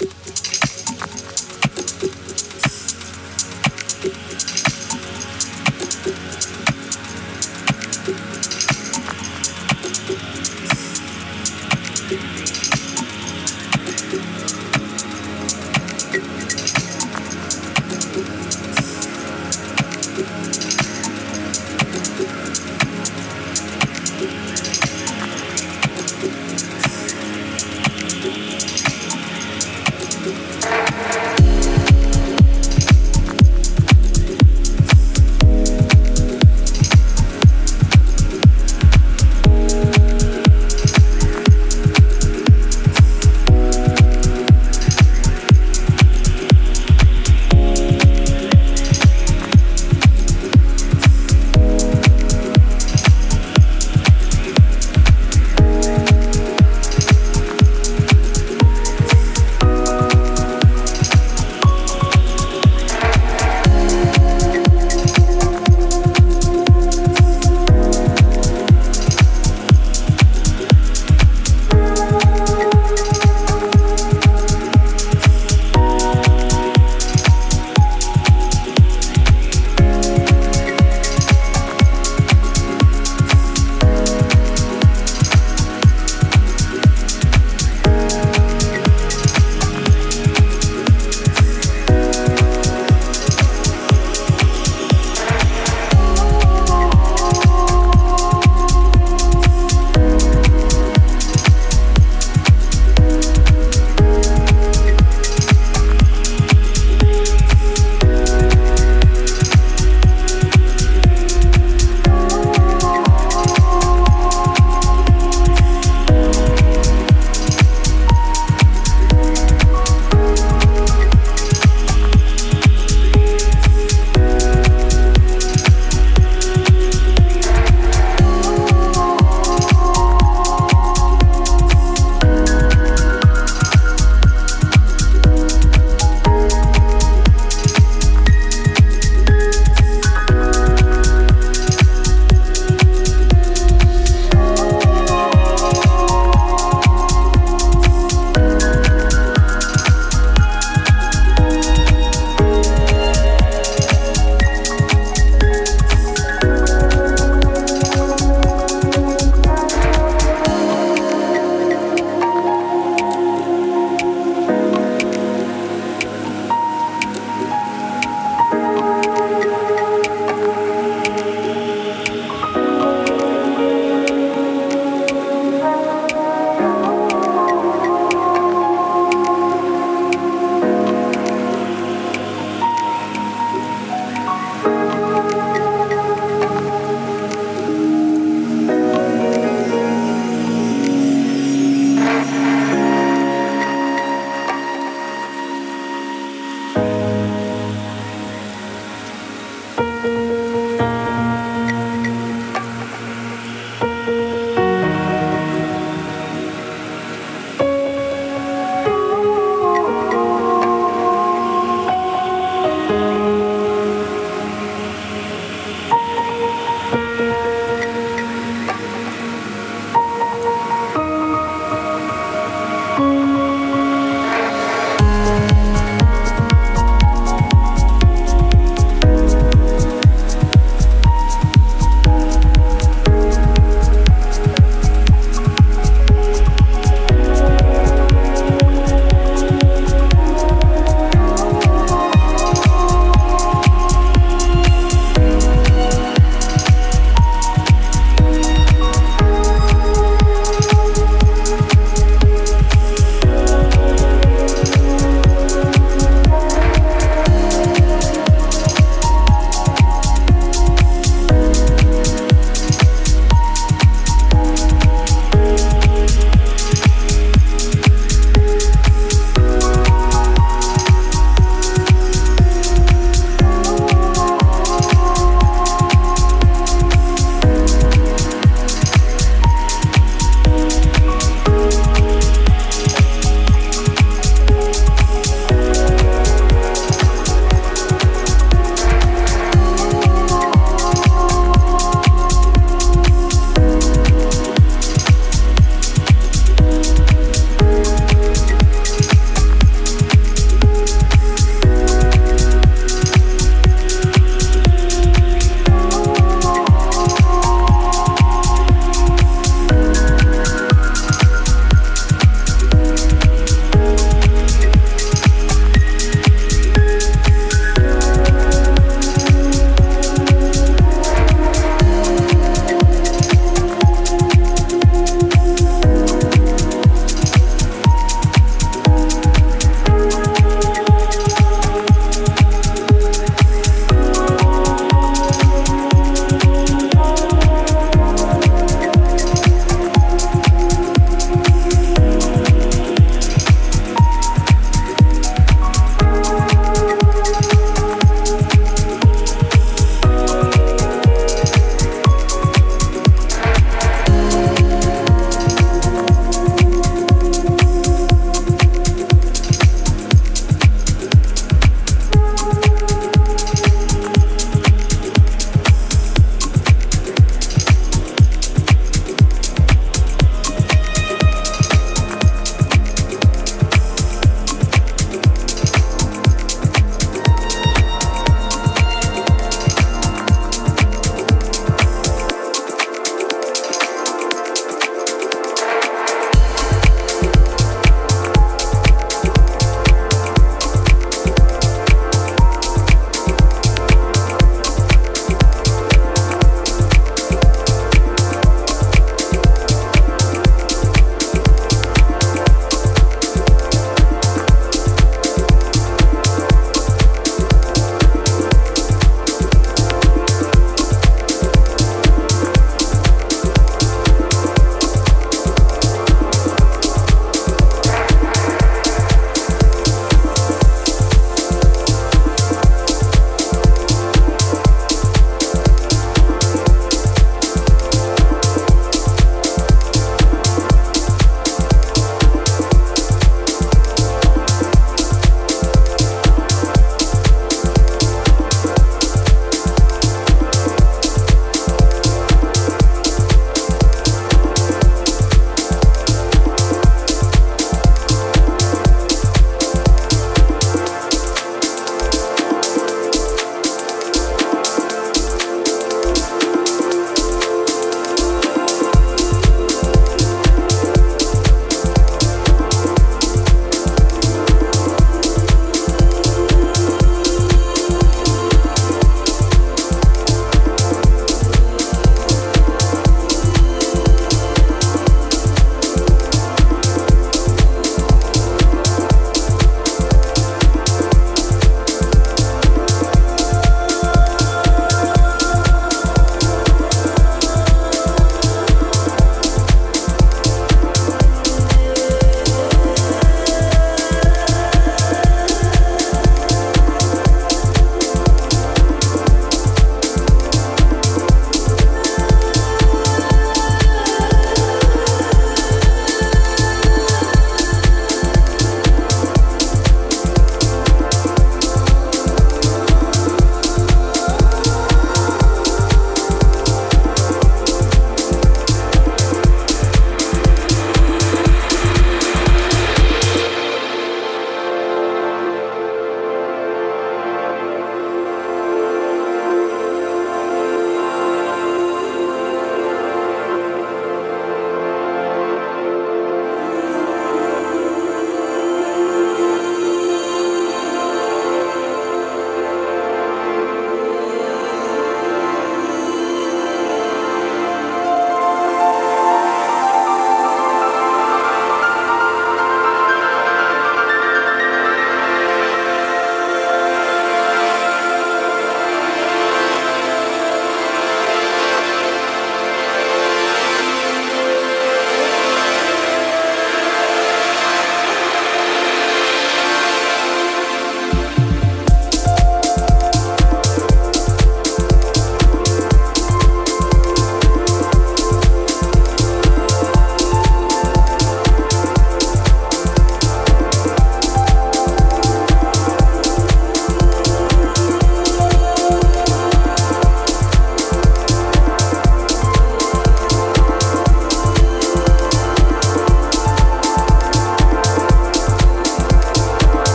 you